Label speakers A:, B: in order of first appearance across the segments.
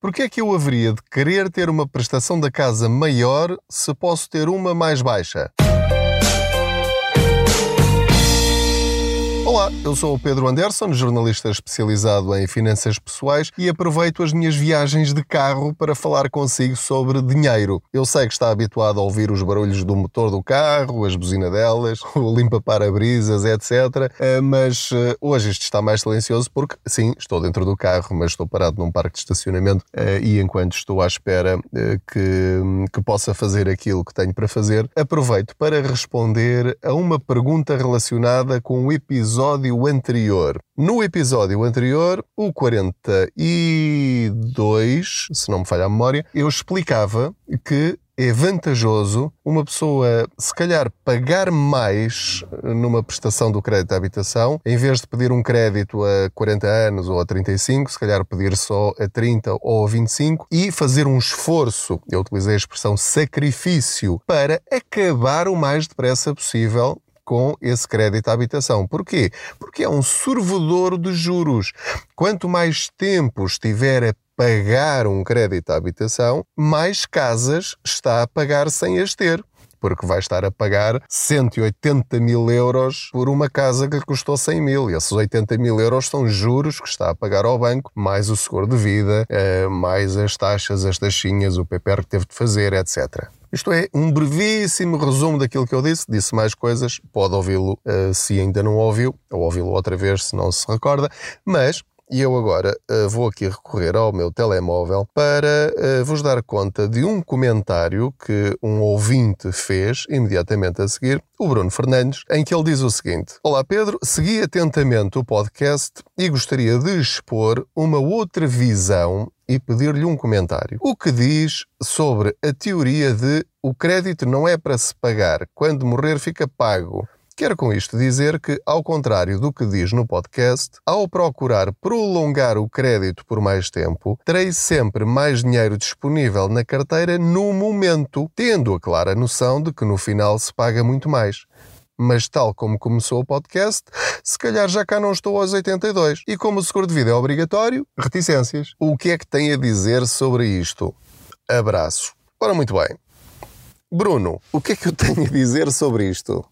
A: Porquê é que eu haveria de querer ter uma prestação da casa maior se posso ter uma mais baixa? Olá, eu sou o Pedro Anderson, jornalista especializado em finanças pessoais e aproveito as minhas viagens de carro para falar consigo sobre dinheiro. Eu sei que está habituado a ouvir os barulhos do motor do carro, as buzinadelas, o limpa-para-brisas, etc. Eh, mas eh, hoje isto está mais silencioso porque, sim, estou dentro do carro, mas estou parado num parque de estacionamento eh, e enquanto estou à espera que, que possa fazer aquilo que tenho para fazer, aproveito para responder a uma pergunta relacionada com o episódio episódio anterior. No episódio anterior, o 42, se não me falha a memória, eu explicava que é vantajoso uma pessoa, se calhar, pagar mais numa prestação do crédito à habitação, em vez de pedir um crédito a 40 anos ou a 35, se calhar pedir só a 30 ou a 25 e fazer um esforço, eu utilizei a expressão sacrifício, para acabar o mais depressa possível com esse crédito à habitação. Porquê? Porque é um sorvedor de juros. Quanto mais tempo estiver a pagar um crédito à habitação, mais casas está a pagar sem as ter porque vai estar a pagar 180 mil euros por uma casa que lhe custou 100 mil. E esses 80 mil euros são juros que está a pagar ao banco, mais o seguro de vida, eh, mais as taxas, as taxinhas, o PPR que teve de fazer, etc. Isto é um brevíssimo resumo daquilo que eu disse. Disse mais coisas, pode ouvi-lo uh, se ainda não ouviu, ou ouvi-lo outra vez se não se recorda, mas e eu agora uh, vou aqui recorrer ao meu telemóvel para uh, vos dar conta de um comentário que um ouvinte fez imediatamente a seguir, o Bruno Fernandes, em que ele diz o seguinte: Olá Pedro, segui atentamente o podcast e gostaria de expor uma outra visão e pedir-lhe um comentário. O que diz sobre a teoria de o crédito não é para se pagar, quando morrer fica pago. Quero com isto dizer que, ao contrário do que diz no podcast, ao procurar prolongar o crédito por mais tempo, terei sempre mais dinheiro disponível na carteira no momento, tendo a clara noção de que no final se paga muito mais mas tal como começou o podcast, se calhar já cá não estou aos 82. E como o seguro de vida é obrigatório, reticências. O que é que tem a dizer sobre isto? Abraço. Ora, muito bem. Bruno, o que é que eu tenho a dizer sobre isto?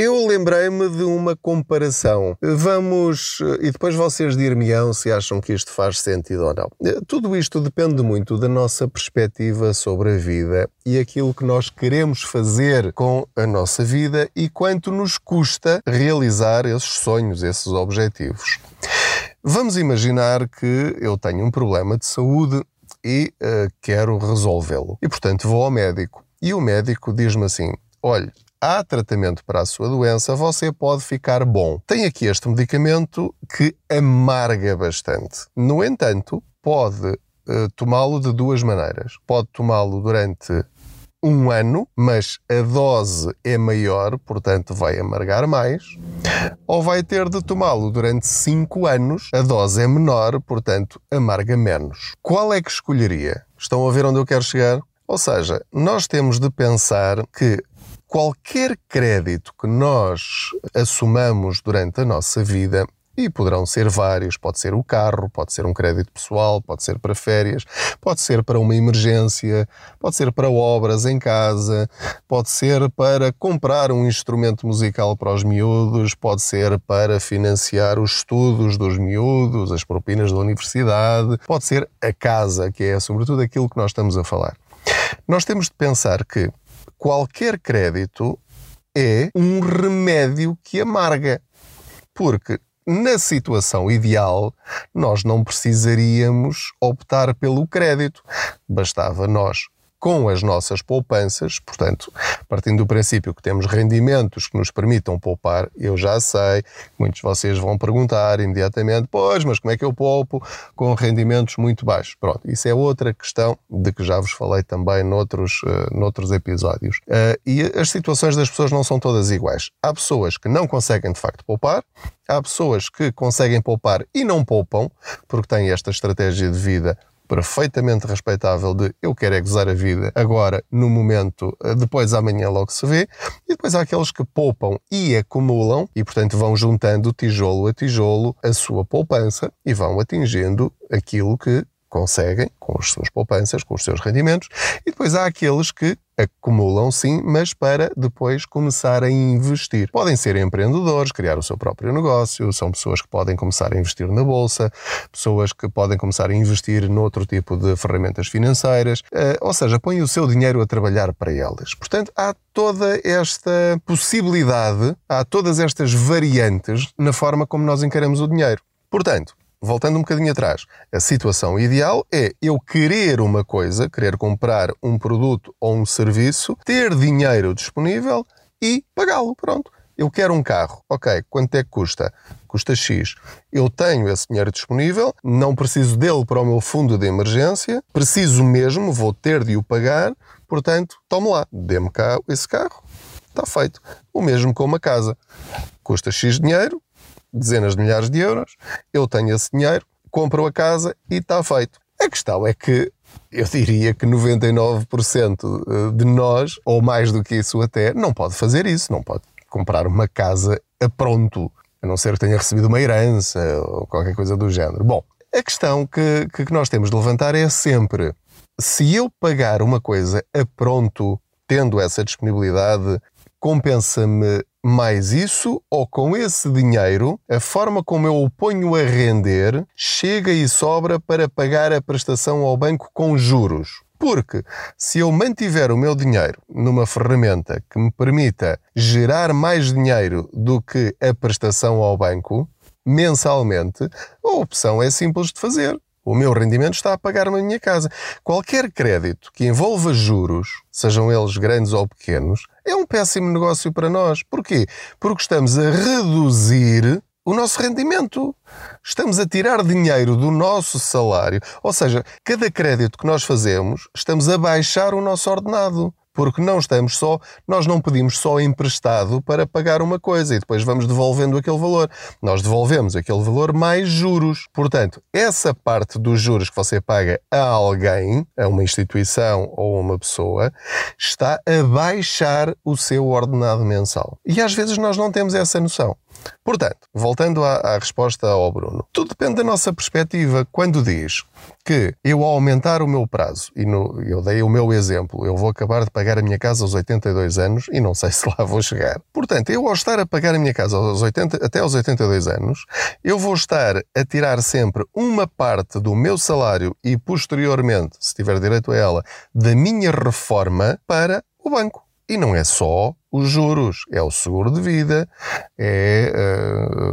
A: Eu lembrei-me de uma comparação. Vamos. E depois vocês dir-me-ão se acham que isto faz sentido ou não. Tudo isto depende muito da nossa perspectiva sobre a vida e aquilo que nós queremos fazer com a nossa vida e quanto nos custa realizar esses sonhos, esses objetivos. Vamos imaginar que eu tenho um problema de saúde e uh, quero resolvê-lo. E portanto vou ao médico. E o médico diz-me assim: olha, há tratamento para a sua doença, você pode ficar bom. Tem aqui este medicamento que amarga bastante. No entanto, pode uh, tomá-lo de duas maneiras. Pode tomá-lo durante um ano, mas a dose é maior, portanto vai amargar mais, ou vai ter de tomá-lo durante cinco anos, a dose é menor, portanto amarga menos. Qual é que escolheria? Estão a ver onde eu quero chegar? Ou seja, nós temos de pensar que qualquer crédito que nós assumamos durante a nossa vida, e poderão ser vários, pode ser o carro, pode ser um crédito pessoal, pode ser para férias, pode ser para uma emergência, pode ser para obras em casa, pode ser para comprar um instrumento musical para os miúdos, pode ser para financiar os estudos dos miúdos, as propinas da universidade, pode ser a casa, que é sobretudo aquilo que nós estamos a falar. Nós temos de pensar que qualquer crédito é um remédio que amarga. Porque na situação ideal, nós não precisaríamos optar pelo crédito. Bastava nós com as nossas poupanças, portanto, partindo do princípio que temos rendimentos que nos permitam poupar, eu já sei, muitos de vocês vão perguntar imediatamente, pois, mas como é que eu poupo com rendimentos muito baixos? Pronto, isso é outra questão de que já vos falei também noutros, uh, noutros episódios. Uh, e as situações das pessoas não são todas iguais. Há pessoas que não conseguem de facto poupar, há pessoas que conseguem poupar e não poupam, porque têm esta estratégia de vida perfeitamente respeitável de eu quero é gozar a vida agora, no momento, eh, depois amanhã logo se vê, e depois há aqueles que poupam e acumulam e, portanto, vão juntando tijolo a tijolo a sua poupança e vão atingindo aquilo que conseguem com as suas poupanças, com os seus rendimentos, e depois há aqueles que acumulam sim, mas para depois começar a investir. Podem ser empreendedores, criar o seu próprio negócio, são pessoas que podem começar a investir na bolsa, pessoas que podem começar a investir noutro tipo de ferramentas financeiras, eh, ou seja, põem o seu dinheiro a trabalhar para elas. Portanto, há toda esta possibilidade, há todas estas variantes na forma como nós encaramos o dinheiro. Portanto, voltando um bocadinho atrás, a situação ideal é eu querer uma coisa, querer comprar um produto ou um serviço, ter dinheiro disponível e pagá-lo. Pronto. Eu quero um carro. Ok, quanto é que custa? Custa X. Eu tenho esse dinheiro disponível, não preciso dele para o meu fundo de emergência, preciso mesmo, vou ter de o pagar, portanto, tome lá, dê-me cá esse carro. Está feito. O mesmo com uma casa. Custa X dinheiro, dezenas de milhares de euros, eu tenho esse dinheiro, compro a casa e está feito. A questão é que eu diria que 99% eh, de nós, ou mais do que isso até, não pode fazer isso, não pode comprar uma casa a pronto, a não ser que tenha recebido uma herança ou qualquer coisa do género. Bom, a questão que, que nós temos de levantar é sempre: se eu pagar uma coisa a pronto, tendo essa disponibilidade, compensa-me mais isso ou com esse dinheiro, a forma como eu o ponho a render chega e sobra para pagar a prestação ao banco com juros. Porque se eu mantiver o meu dinheiro numa ferramenta que me permita gerar mais dinheiro do que a prestação ao banco, mensalmente, a opção é simples de fazer. O meu rendimento está a pagar na minha casa. Qualquer crédito que envolva juros, sejam eles grandes ou pequenos, é um péssimo negócio para nós. Porquê? Porque estamos a reduzir o nosso rendimento. Estamos a tirar dinheiro do nosso salário. Ou seja, cada crédito que nós fazemos, estamos a baixar o nosso ordenado porque não estamos só, nós não pedimos só emprestado para pagar uma coisa e depois vamos devolvendo aquele valor. Nós devolvemos aquele valor mais juros. Portanto, essa parte dos juros que você paga a alguém, a uma instituição ou a uma pessoa, está a baixar o seu ordenado mensal. E às vezes nós não temos essa noção. Portanto, voltando à, à, resposta ao Bruno, tudo depende da nossa perspectiva. Quando diz que eu, ao aumentar o meu prazo, e no, eu dei o meu exemplo, eu vou acabar de pagar a minha casa aos 82 anos e não sei se lá vou chegar. Portanto, eu, ao estar a pagar a minha casa aos 80, até aos 82 anos, eu vou estar a tirar sempre uma parte do meu salário e, posteriormente, se tiver direito a ela, da minha reforma para o banco. E não é só os juros, é o seguro de vida, é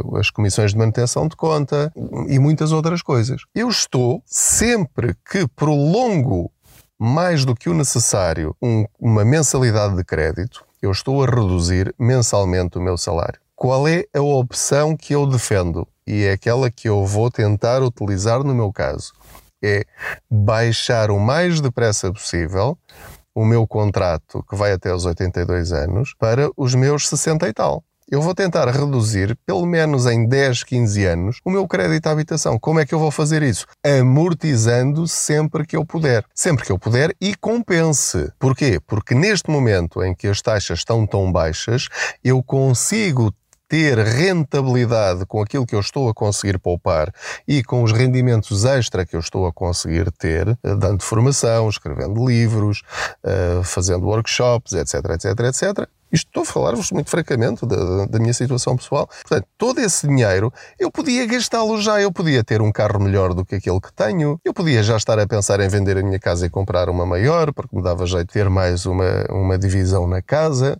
A: uh, as comissões de manutenção de conta e muitas outras coisas. Eu estou, sempre que prolongo mais do que o necessário um, uma mensalidade de crédito, eu estou a reduzir mensalmente o meu salário. Qual é a opção que eu defendo? E é aquela que eu vou tentar utilizar no meu caso. É baixar o mais depressa possível o meu contrato, que vai até os 82 anos, para os meus 60 e tal. Eu vou tentar reduzir, pelo menos em 10, 15 anos, o meu crédito à habitação. Como é que eu vou fazer isso? Amortizando sempre que eu puder. Sempre que eu puder e compense. Porquê? Porque neste momento em que as taxas estão tão baixas, eu consigo ter rentabilidade com aquilo que eu estou a conseguir poupar e com os rendimentos extra que eu estou a conseguir ter, eh, dando formação, escrevendo livros, eh, fazendo workshops, etc, etc, etc, isto estou a falar-vos muito francamente da, da, minha situação pessoal. Portanto, todo esse dinheiro eu podia gastá-lo já. Eu podia ter um carro melhor do que aquele que tenho. Eu podia já estar a pensar em vender a minha casa e comprar uma maior, porque me dava jeito de ter mais uma, uma divisão na casa.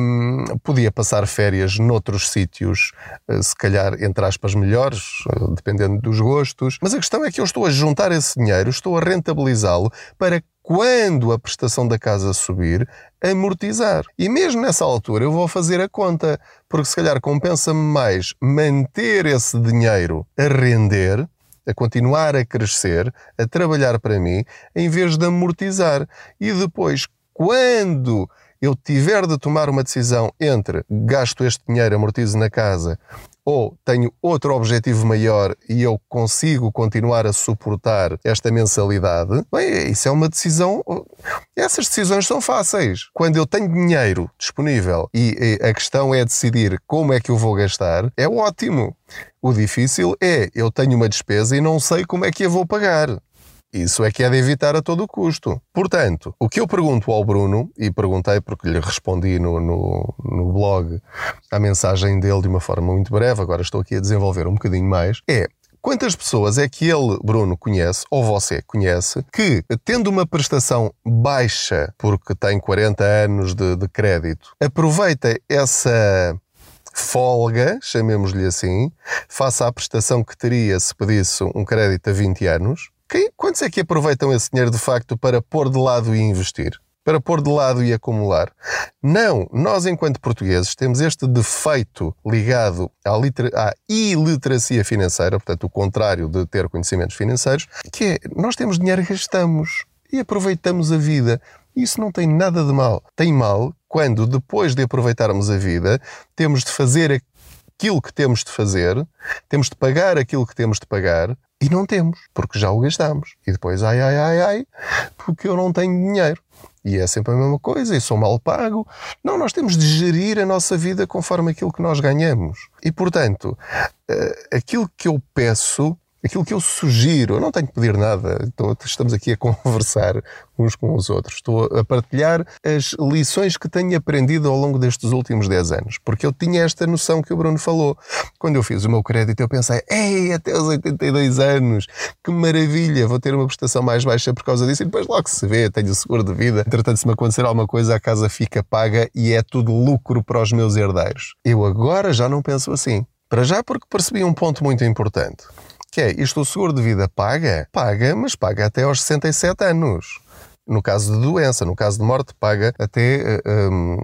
A: Um, podia passar férias noutros sítios, eh, se calhar, entre aspas, melhores, eh, dependendo dos gostos. Mas a questão é que eu estou a juntar esse dinheiro, estou a rentabilizá-lo para quando a prestação da casa subir, amortizar. E mesmo nessa altura eu vou fazer a conta, porque se calhar compensa-me mais manter esse dinheiro a render, a continuar a crescer, a trabalhar para mim, em vez de amortizar. E depois, quando eu tiver de tomar uma decisão entre gasto este dinheiro, amortizo na casa ou tenho outro objetivo maior e eu consigo continuar a suportar esta mensalidade, bem, isso é uma decisão. Essas decisões são fáceis. Quando eu tenho dinheiro disponível e a questão é decidir como é que eu vou gastar, é ótimo. O difícil é eu tenho uma despesa e não sei como é que a vou pagar. Isso é que é de evitar a todo custo. Portanto, o que eu pergunto ao Bruno, e perguntei porque lhe respondi no, no, no blog a mensagem dele de uma forma muito breve, agora estou aqui a desenvolver um bocadinho mais, é Quantas pessoas é que ele, Bruno, conhece, ou você conhece, que, tendo uma prestação baixa, porque tem 40 anos de, de crédito, aproveita essa folga, chamemos-lhe assim, face à prestação que teria se pedisse um crédito a 20 anos? Quem, quantos é que aproveitam esse dinheiro de facto para pôr de lado e investir? Para pôr de lado e acumular? Não, nós, enquanto portugueses, temos este defeito ligado à, à iliteracia financeira, portanto, o contrário de ter conhecimentos financeiros, que é nós temos dinheiro e gastamos e aproveitamos a vida. Isso não tem nada de mal. Tem mal quando, depois de aproveitarmos a vida, temos de fazer aquilo que temos de fazer, temos de pagar aquilo que temos de pagar, e não temos, porque já o gastamos. E depois, ai, ai, ai, ai, porque eu não tenho dinheiro. E é sempre a mesma coisa, e sou mal pago. Não, nós temos de gerir a nossa vida conforme aquilo que nós ganhamos. E, portanto, eh, aquilo que eu peço aquilo que eu sugiro, eu não tenho que pedir nada, estou, estamos aqui a conversar uns com os outros, estou a partilhar as lições que tenho aprendido ao longo destes últimos 10 anos, porque eu tinha esta noção que o Bruno falou. Quando eu fiz o meu crédito, eu pensei, ei, até os 82 anos, que maravilha, vou ter uma prestação mais baixa por causa disso, e depois logo se vê, tenho seguro de vida, entretanto, se me acontecer alguma coisa, a casa fica paga e é tudo lucro para os meus herdeiros. Eu agora já não penso assim. Para já, porque percebi um ponto muito importante que é isto o seguro de vida paga? Paga, mas paga até aos 67 anos. No caso de doença, no caso de morte, paga até. Hum,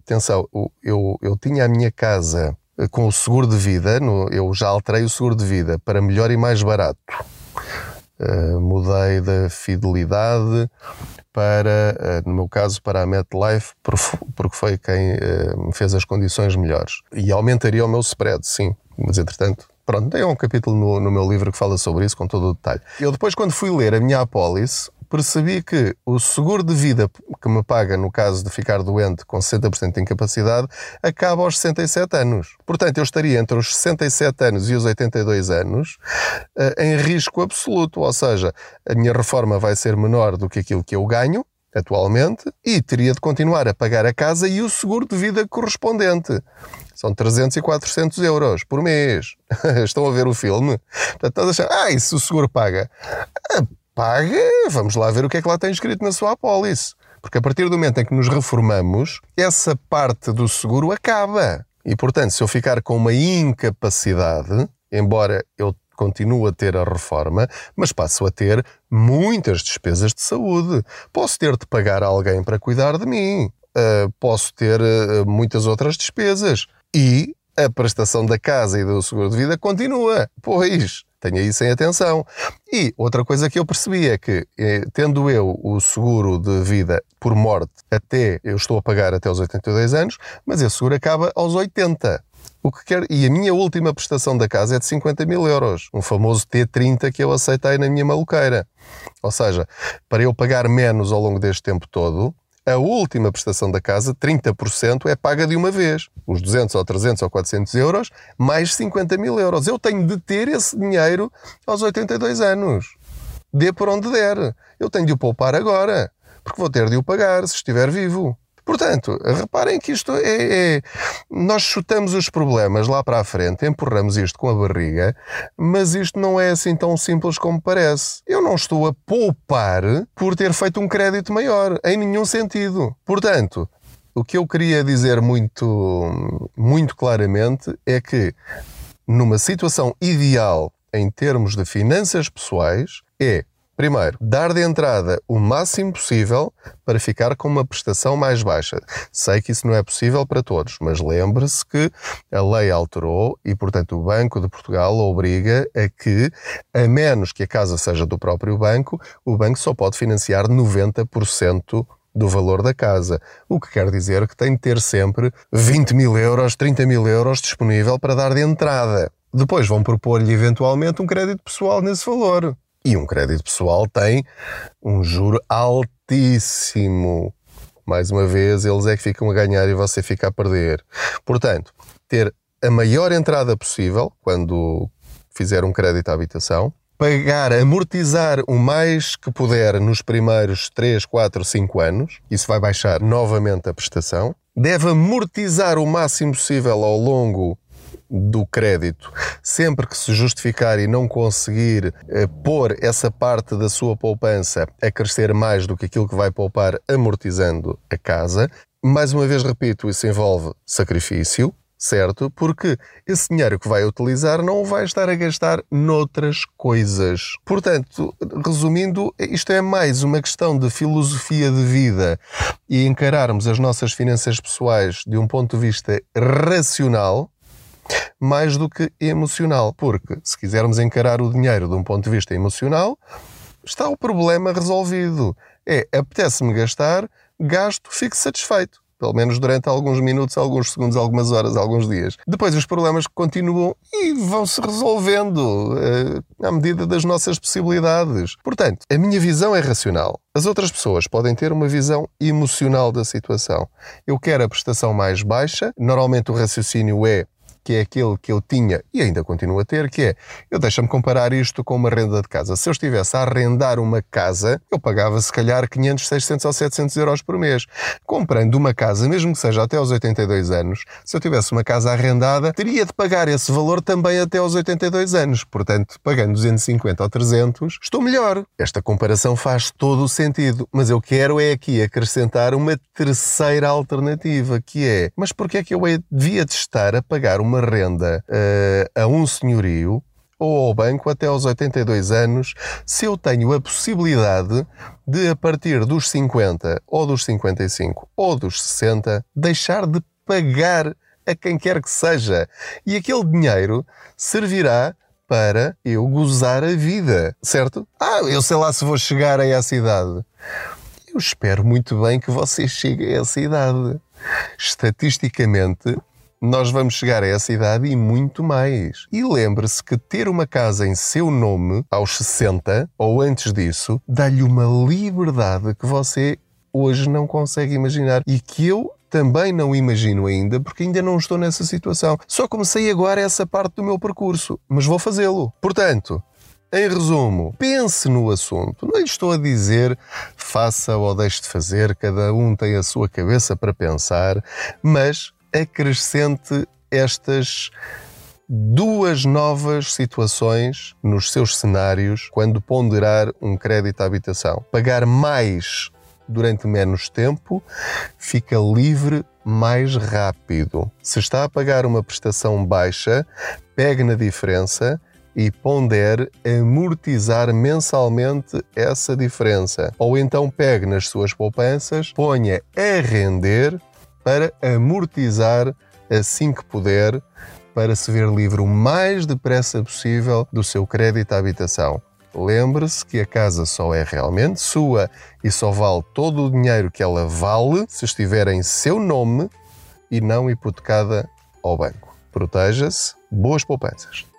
A: atenção, eu, eu tinha a minha casa eh, com o seguro de vida, no, eu já alterei o seguro de vida para melhor e mais barato. Uh, mudei da fidelidade para, uh, no meu caso, para a MetLife, porque foi quem uh, me fez as condições melhores. E aumentaria o meu spread, sim, mas entretanto Pronto, tem um capítulo no, no meu livro que fala sobre isso com todo o detalhe. Eu depois, quando fui ler a minha apólice, percebi que o seguro de vida que me paga no caso de ficar doente com 60% de incapacidade acaba aos 67 anos. Portanto, eu estaria entre os 67 anos e os 82 anos uh, em risco absoluto, ou seja, a minha reforma vai ser menor do que aquilo que eu ganho atualmente e teria de continuar a pagar a casa e o seguro de vida correspondente. São 300 e 400 euros por mês. Estão a ver o filme? Portanto, nós achamos, ah, isso o seguro paga. Ah, paga, vamos lá ver o que é que lá tem escrito na sua apólice. Porque a partir do momento em que nos reformamos, essa parte do seguro acaba. E, portanto, se eu ficar com uma incapacidade, embora eu continue a ter a reforma, mas passo a ter muitas despesas de saúde. Posso ter de pagar alguém para cuidar de mim. Uh, posso ter uh, muitas outras despesas. E a prestação da casa e do seguro de vida continua. Pois, tenha isso em atenção. E outra coisa que eu percebi é que, eh, tendo eu o seguro de vida por morte até, eu estou a pagar até aos 82 anos, mas esse seguro acaba aos 80. O que quer, e a minha última prestação da casa é de 50 mil euros, um famoso T30 que eu aceitei na minha maluqueira. Ou seja, para eu pagar menos ao longo deste tempo todo, a última prestação da casa, 30%, é paga de uma vez. Os 200 ou 300 ou 400 euros, mais 50 mil euros. Eu tenho de ter esse dinheiro aos 82 anos. Dê por onde der. Eu tenho de o poupar agora, porque vou ter de o pagar se estiver vivo. Portanto, reparem que isto é, é, Nós chutamos os problemas lá para a frente, empurramos isto com a barriga, mas isto não é assim tão simples como parece. Eu não estou a poupar por ter feito um crédito maior, em nenhum sentido. Portanto, o que eu queria dizer muito, muito claramente é que, numa situação ideal em termos de finanças pessoais, é Primeiro, dar de entrada o máximo possível para ficar com uma prestação mais baixa. Sei que isso não é possível para todos, mas lembre-se que a lei alterou e, portanto, o Banco de Portugal obriga a que, a menos que a casa seja do próprio banco, o banco só pode financiar 90% do valor da casa. O que quer dizer que tem de ter sempre 20 mil euros, 30 mil euros disponível para dar de entrada. Depois vão propor-lhe eventualmente um crédito pessoal nesse valor. E um crédito pessoal tem um juro altíssimo. Mais uma vez, eles é que ficam a ganhar e você fica a perder. Portanto, ter a maior entrada possível quando fizer um crédito à habitação, pagar, amortizar o mais que puder nos primeiros 3, 4, 5 anos. Isso vai baixar novamente a prestação. Deve amortizar o máximo possível ao longo do crédito, sempre que se justificar e não conseguir eh, pôr essa parte da sua poupança a crescer mais do que aquilo que vai poupar amortizando a casa. Mais uma vez repito, isso envolve sacrifício, certo? Porque esse dinheiro que vai utilizar não vai estar a gastar noutras coisas. Portanto, resumindo, isto é mais uma questão de filosofia de vida e encararmos as nossas finanças pessoais de um ponto de vista racional mais do que emocional. Porque se quisermos encarar o dinheiro de um ponto de vista emocional, está o problema resolvido. É apetece-me gastar, gasto, fico satisfeito. Pelo menos durante alguns minutos, alguns segundos, algumas horas, alguns dias. Depois os problemas continuam e vão se resolvendo uh, à medida das nossas possibilidades. Portanto, a minha visão é racional. As outras pessoas podem ter uma visão emocional da situação. Eu quero a prestação mais baixa. Normalmente o raciocínio é que é aquele que eu tinha e ainda continuo a ter, que é, eu deixa-me comparar isto com uma renda de casa. Se eu estivesse a arrendar uma casa, eu pagava se calhar 500, 600 ou 700 euros por mês. Comprando uma casa, mesmo que seja até aos 82 anos, se eu tivesse uma casa arrendada, teria de pagar esse valor também até aos 82 anos. Portanto, pagando 250 ou 300, estou melhor. Esta comparação faz todo o sentido, mas eu quero é aqui acrescentar uma terceira alternativa, que é, mas porquê é que eu devia de estar a pagar uma renda uh, a um senhorio ou ao banco até aos 82 anos, se eu tenho a possibilidade de, a partir dos 50 ou dos 55 ou dos 60, deixar de pagar a quem quer que seja. E aquele dinheiro servirá para eu gozar a vida, certo? Ah, eu sei lá se vou chegar a essa idade. Eu espero muito bem que vocês cheguem a essa idade. Estatisticamente, nós vamos chegar a essa idade e muito mais. E lembre-se que ter uma casa em seu nome aos 60 ou antes disso dá-lhe uma liberdade que você hoje não consegue imaginar e que eu também não imagino ainda, porque ainda não estou nessa situação. Só comecei agora essa parte do meu percurso, mas vou fazê-lo. Portanto, em resumo, pense no assunto. Não lhe estou a dizer faça ou deixe de fazer, cada um tem a sua cabeça para pensar, mas acrescente estas duas novas situações nos seus cenários quando ponderar um crédito à habitação. Pagar mais durante menos tempo, fica livre mais rápido. Se está a pagar uma prestação baixa, pegue na diferença e pondere amortizar mensalmente essa diferença. Ou então pegue nas suas poupanças, ponha a render para amortizar assim que puder, para se ver livre o mais depressa possível do seu crédito à habitação. Lembre-se que a casa só é realmente sua e só vale todo o dinheiro que ela vale se estiver em seu nome e não hipotecada ao banco. Proteja-se, boas poupanças.